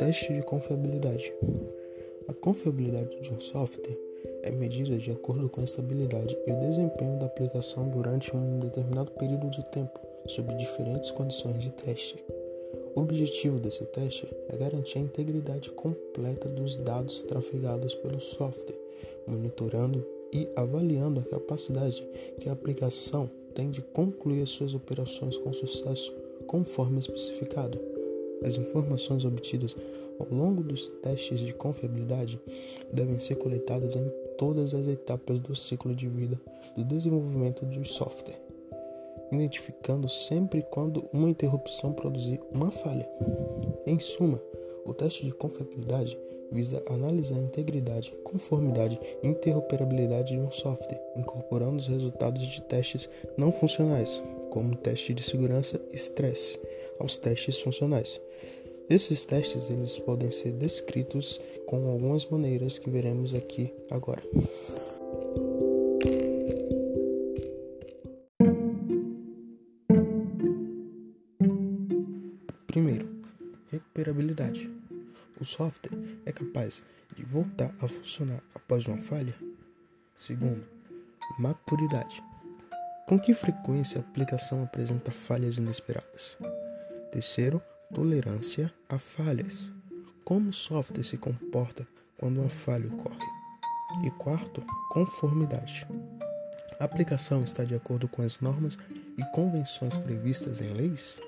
Teste de confiabilidade. A confiabilidade de um software é medida de acordo com a estabilidade e o desempenho da aplicação durante um determinado período de tempo, sob diferentes condições de teste. O objetivo desse teste é garantir a integridade completa dos dados trafegados pelo software, monitorando e avaliando a capacidade que a aplicação tem de concluir as suas operações com sucesso conforme especificado. As informações obtidas ao longo dos testes de confiabilidade devem ser coletadas em todas as etapas do ciclo de vida do desenvolvimento do software, identificando sempre quando uma interrupção produzir uma falha. Em suma, o teste de confiabilidade visa analisar a integridade, conformidade e interoperabilidade de um software, incorporando os resultados de testes não funcionais, como teste de segurança e estresse, aos testes funcionais. Esses testes eles podem ser descritos com algumas maneiras que veremos aqui agora. Primeiro, recuperabilidade. O software é capaz de voltar a funcionar após uma falha? Segundo, maturidade. Com que frequência a aplicação apresenta falhas inesperadas? Terceiro, tolerância a falhas. Como o software se comporta quando uma falha ocorre? E quarto, conformidade. A aplicação está de acordo com as normas e convenções previstas em leis?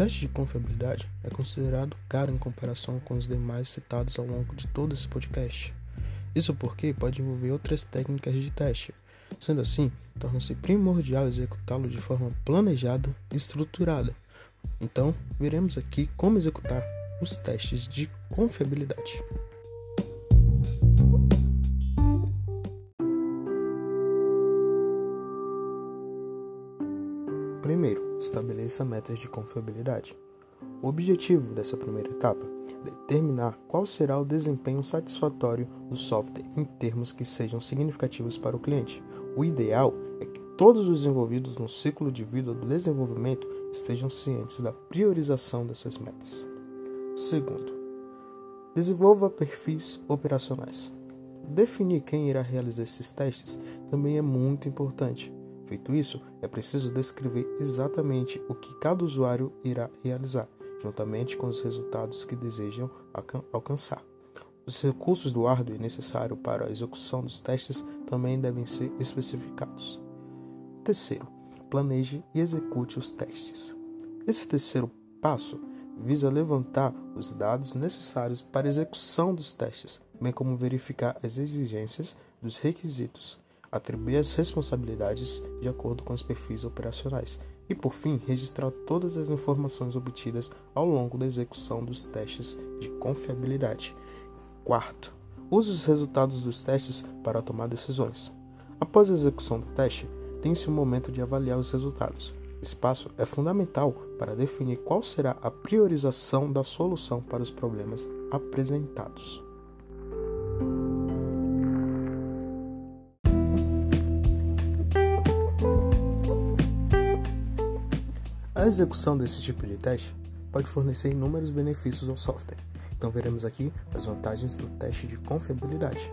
teste de confiabilidade é considerado caro em comparação com os demais citados ao longo de todo esse podcast. Isso porque pode envolver outras técnicas de teste. Sendo assim, torna-se primordial executá-lo de forma planejada e estruturada. Então, veremos aqui como executar os testes de confiabilidade. Primeiro, estabeleça metas de confiabilidade. O objetivo dessa primeira etapa é determinar qual será o desempenho satisfatório do software em termos que sejam significativos para o cliente. O ideal é que todos os envolvidos no ciclo de vida do desenvolvimento estejam cientes da priorização dessas metas. Segundo, desenvolva perfis operacionais. Definir quem irá realizar esses testes também é muito importante Feito isso, é preciso descrever exatamente o que cada usuário irá realizar, juntamente com os resultados que desejam alcançar. Os recursos do hardware necessário para a execução dos testes também devem ser especificados. Terceiro, planeje e execute os testes. Esse terceiro passo visa levantar os dados necessários para a execução dos testes, bem como verificar as exigências dos requisitos atribuir as responsabilidades de acordo com os perfis operacionais e, por fim, registrar todas as informações obtidas ao longo da execução dos testes de confiabilidade. Quarto, use os resultados dos testes para tomar decisões. Após a execução do teste, tem-se um momento de avaliar os resultados. Esse passo é fundamental para definir qual será a priorização da solução para os problemas apresentados. A execução desse tipo de teste pode fornecer inúmeros benefícios ao software. Então veremos aqui as vantagens do teste de confiabilidade.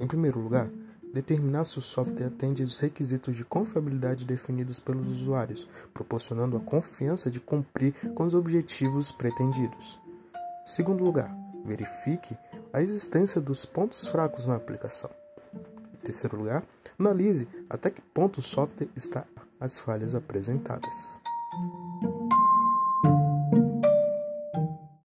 Em primeiro lugar, determinar se o software atende os requisitos de confiabilidade definidos pelos usuários, proporcionando a confiança de cumprir com os objetivos pretendidos. Segundo lugar, verifique a existência dos pontos fracos na aplicação. Em terceiro lugar, analise até que ponto o software está as falhas apresentadas.